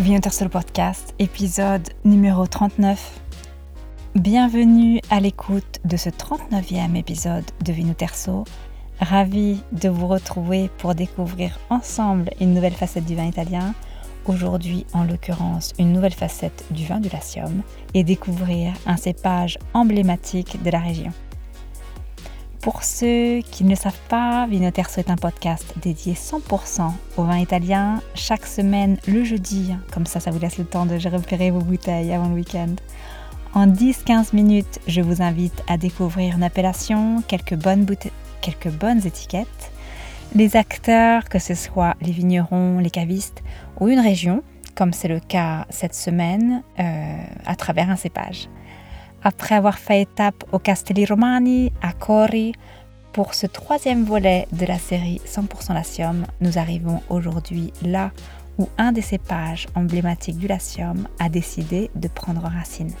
Vinoterso Podcast, épisode numéro 39. Bienvenue à l'écoute de ce 39e épisode de Vinoterso. Ravi de vous retrouver pour découvrir ensemble une nouvelle facette du vin italien. Aujourd'hui, en l'occurrence, une nouvelle facette du vin du Latium et découvrir un cépage emblématique de la région. Pour ceux qui ne le savent pas, Vinoterso est un podcast dédié 100% au vin italien, chaque semaine le jeudi, comme ça ça vous laisse le temps de repérer vos bouteilles avant le week-end. En 10-15 minutes, je vous invite à découvrir une appellation, quelques bonnes, quelques bonnes étiquettes, les acteurs, que ce soit les vignerons, les cavistes, ou une région, comme c'est le cas cette semaine, euh, à travers un cépage. Après avoir fait étape au Castelli Romani, à Cori, pour ce troisième volet de la série 100% Latium, nous arrivons aujourd'hui là où un des cépages emblématiques du Latium a décidé de prendre racine.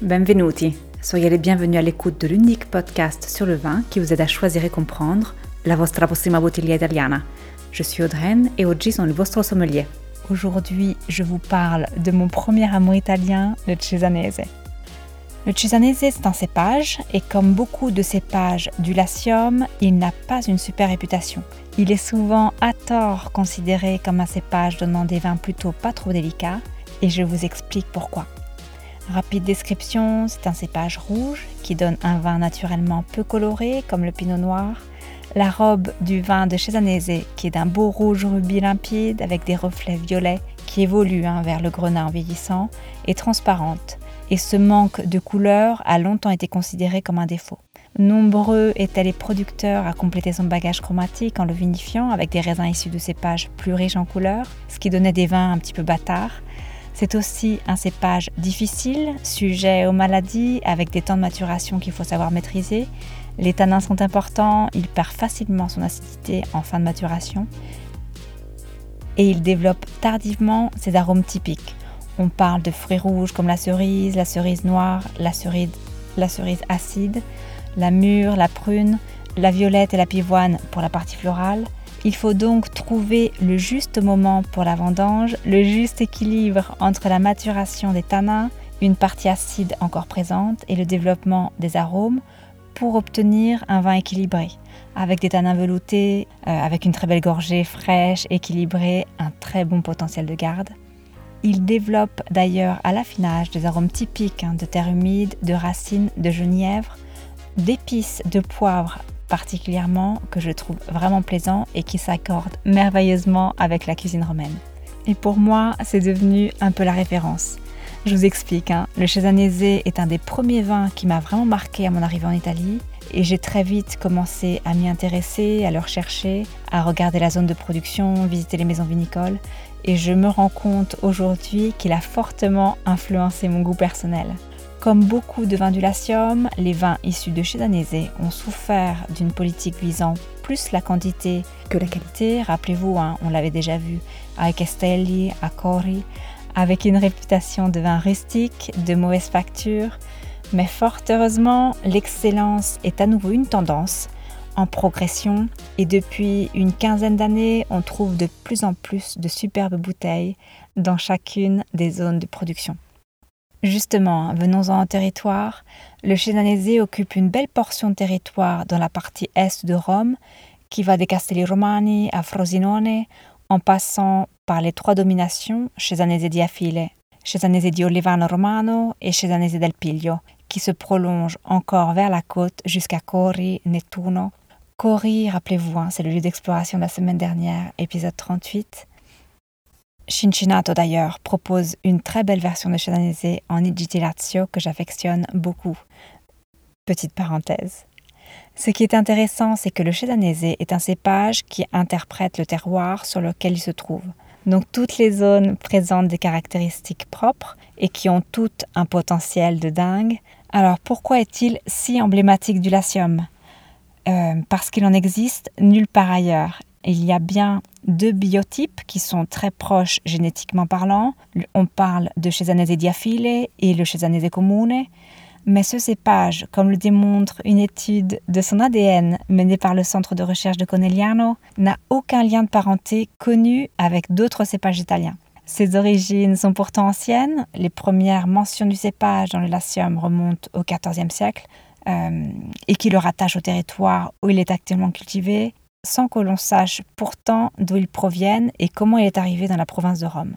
Benvenuti, soyez les bienvenus à l'écoute de l'unique podcast sur le vin qui vous aide à choisir et comprendre la vostra prossima bottiglia italiana. Je suis Audreyne et oggi sono il vostro sommelier. Aujourd'hui, je vous parle de mon premier amour italien, le Cesanese. Le Cisanese, c'est un cépage, et comme beaucoup de cépages du Latium, il n'a pas une super réputation. Il est souvent à tort considéré comme un cépage donnant des vins plutôt pas trop délicats, et je vous explique pourquoi. Rapide description, c'est un cépage rouge qui donne un vin naturellement peu coloré comme le pinot noir. La robe du vin de Cesanese, qui est d'un beau rouge rubis limpide avec des reflets violets qui évoluent hein, vers le grenat en vieillissant, est transparente et ce manque de couleur a longtemps été considéré comme un défaut. Nombreux étaient les producteurs à compléter son bagage chromatique en le vinifiant avec des raisins issus de cépages plus riches en couleurs, ce qui donnait des vins un petit peu bâtards. C'est aussi un cépage difficile, sujet aux maladies, avec des temps de maturation qu'il faut savoir maîtriser. Les tanins sont importants, il perd facilement son acidité en fin de maturation et il développe tardivement ses arômes typiques. On parle de fruits rouges comme la cerise, la cerise noire, la cerise, la cerise acide, la mûre, la prune, la violette et la pivoine pour la partie florale. Il faut donc trouver le juste moment pour la vendange, le juste équilibre entre la maturation des tanins, une partie acide encore présente et le développement des arômes pour obtenir un vin équilibré, avec des tanins veloutés, euh, avec une très belle gorgée fraîche, équilibrée, un très bon potentiel de garde. Il développe d'ailleurs à l'affinage des arômes typiques hein, de terre humide, de racines, de genièvre, d'épices, de poivre particulièrement que je trouve vraiment plaisant et qui s'accorde merveilleusement avec la cuisine romaine. Et pour moi, c'est devenu un peu la référence. Je vous explique, hein, le Cesanese est un des premiers vins qui m'a vraiment marqué à mon arrivée en Italie et j'ai très vite commencé à m'y intéresser, à le rechercher, à regarder la zone de production, visiter les maisons vinicoles et je me rends compte aujourd'hui qu'il a fortement influencé mon goût personnel. Comme beaucoup de vins du Latium, les vins issus de Cedanese ont souffert d'une politique visant plus la quantité que la qualité. Rappelez-vous, hein, on l'avait déjà vu à Castelli, à Cori, avec une réputation de vin rustique, de mauvaise facture. Mais fort heureusement, l'excellence est à nouveau une tendance en progression et depuis une quinzaine d'années, on trouve de plus en plus de superbes bouteilles dans chacune des zones de production. Justement, venons-en en territoire. Le Cesanese occupe une belle portion de territoire dans la partie est de Rome, qui va des Castelli Romani à Frosinone, en passant par les trois dominations Cesanese di Affile, Cesanese di Olivano Romano et Cesanese del Piglio, qui se prolongent encore vers la côte jusqu'à Cori, Nettuno, Cori, rappelez-vous, hein, c'est le lieu d'exploration de la semaine dernière, épisode 38. Cincinnato d'ailleurs propose une très belle version de Cedanese en Igitilazio que j'affectionne beaucoup. Petite parenthèse. Ce qui est intéressant, c'est que le Cedanese est un cépage qui interprète le terroir sur lequel il se trouve. Donc toutes les zones présentent des caractéristiques propres et qui ont toutes un potentiel de dingue. Alors pourquoi est-il si emblématique du Latium? Euh, parce qu'il en existe nulle part ailleurs. Il y a bien deux biotypes qui sont très proches génétiquement parlant. On parle de Chesanese diaphile et le Chesanese comune. Mais ce cépage, comme le démontre une étude de son ADN menée par le centre de recherche de Conegliano, n'a aucun lien de parenté connu avec d'autres cépages italiens. Ses origines sont pourtant anciennes. Les premières mentions du cépage dans le Latium remontent au XIVe siècle euh, et qui le rattachent au territoire où il est actuellement cultivé, sans que l'on sache pourtant d'où ils proviennent et comment il est arrivé dans la province de Rome.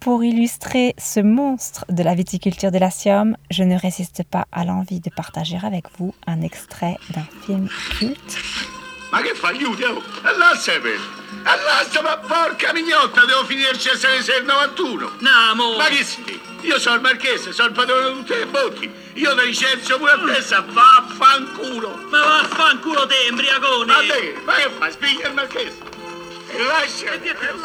Pour illustrer ce monstre de la viticulture de Latium, je ne résiste pas à l'envie de partager avec vous un extrait d'un film culte. Oh! Allassami! Allassami, porca mignotta, devo finirci a il 91! No, mo! Ma che si? Io sono il marchese, sono il padrone di tutte le botti! Io da licenzio pure a testa, vaffanculo! Ma vaffanculo te, embriagone! Ma te, ma che fai, spiglia il marchese!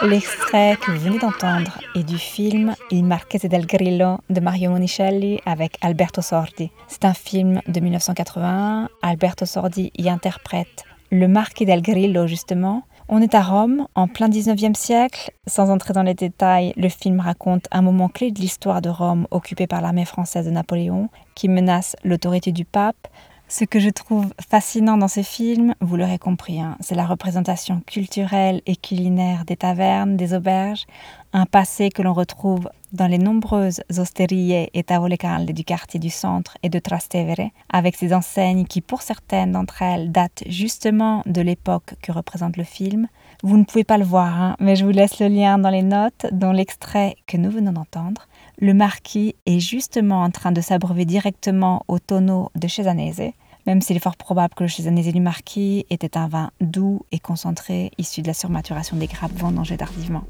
L'extrait que vous venez d'entendre est du film Il Marchese del Grillo de Mario Monicelli avec Alberto Sordi. C'est un film de 1981. Alberto Sordi y interprète le Marquis del Grillo, justement. On est à Rome, en plein 19e siècle. Sans entrer dans les détails, le film raconte un moment clé de l'histoire de Rome occupée par l'armée française de Napoléon, qui menace l'autorité du pape. Ce que je trouve fascinant dans ce film, vous l'aurez compris, hein, c'est la représentation culturelle et culinaire des tavernes, des auberges, un passé que l'on retrouve dans les nombreuses osterie et tavole calde du quartier du centre et de Trastevere, avec ces enseignes qui, pour certaines d'entre elles, datent justement de l'époque que représente le film. Vous ne pouvez pas le voir, hein, mais je vous laisse le lien dans les notes, dont l'extrait que nous venons d'entendre. Le marquis est justement en train de s'abreuver directement au tonneau de Cesanese, même s'il est fort probable que le Cesanese du marquis était un vin doux et concentré issu de la surmaturation des grappes vendangées tardivement.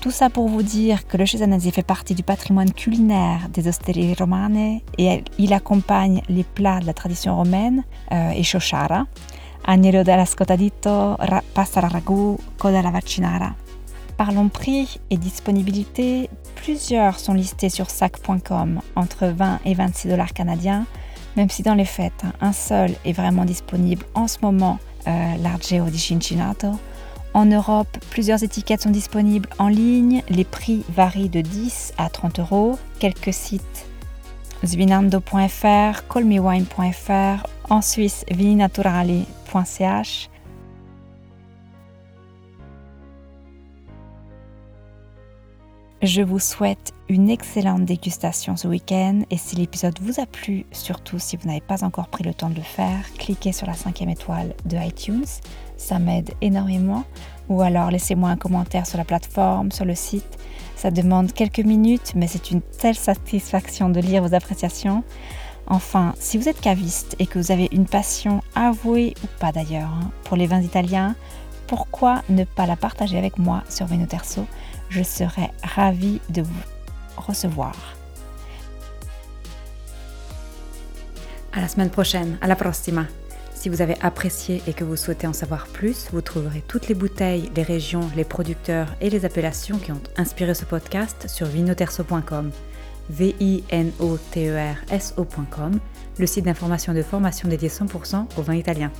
Tout ça pour vous dire que le Cesanese fait partie du patrimoine culinaire des osterie romane et il accompagne les plats de la tradition romaine euh, et Shoshara, agnello della scotadito, pasta al ragù, coda alla vaccinara. Parlons prix et disponibilité, plusieurs sont listés sur sac.com entre 20 et 26 dollars canadiens, même si dans les fêtes, un seul est vraiment disponible en ce moment, euh, l'Argeo di Cincinnati. En Europe, plusieurs étiquettes sont disponibles en ligne. Les prix varient de 10 à 30 euros. Quelques sites svinando.fr, colmewine.fr, en Suisse vininaturali.ch. Je vous souhaite une excellente dégustation ce week-end et si l'épisode vous a plu, surtout si vous n'avez pas encore pris le temps de le faire, cliquez sur la cinquième étoile de iTunes, ça m'aide énormément. Ou alors laissez-moi un commentaire sur la plateforme, sur le site. Ça demande quelques minutes, mais c'est une telle satisfaction de lire vos appréciations. Enfin, si vous êtes caviste et que vous avez une passion avouée ou pas d'ailleurs hein, pour les vins italiens, pourquoi ne pas la partager avec moi sur Venoterso Je serais ravie de vous recevoir. À la semaine prochaine, à la prossima. Si vous avez apprécié et que vous souhaitez en savoir plus, vous trouverez toutes les bouteilles, les régions, les producteurs et les appellations qui ont inspiré ce podcast sur vinoterso.com. V-I-N-O-T-E-R-S-O.com, le site d'information et de formation dédié 100% au vin italien.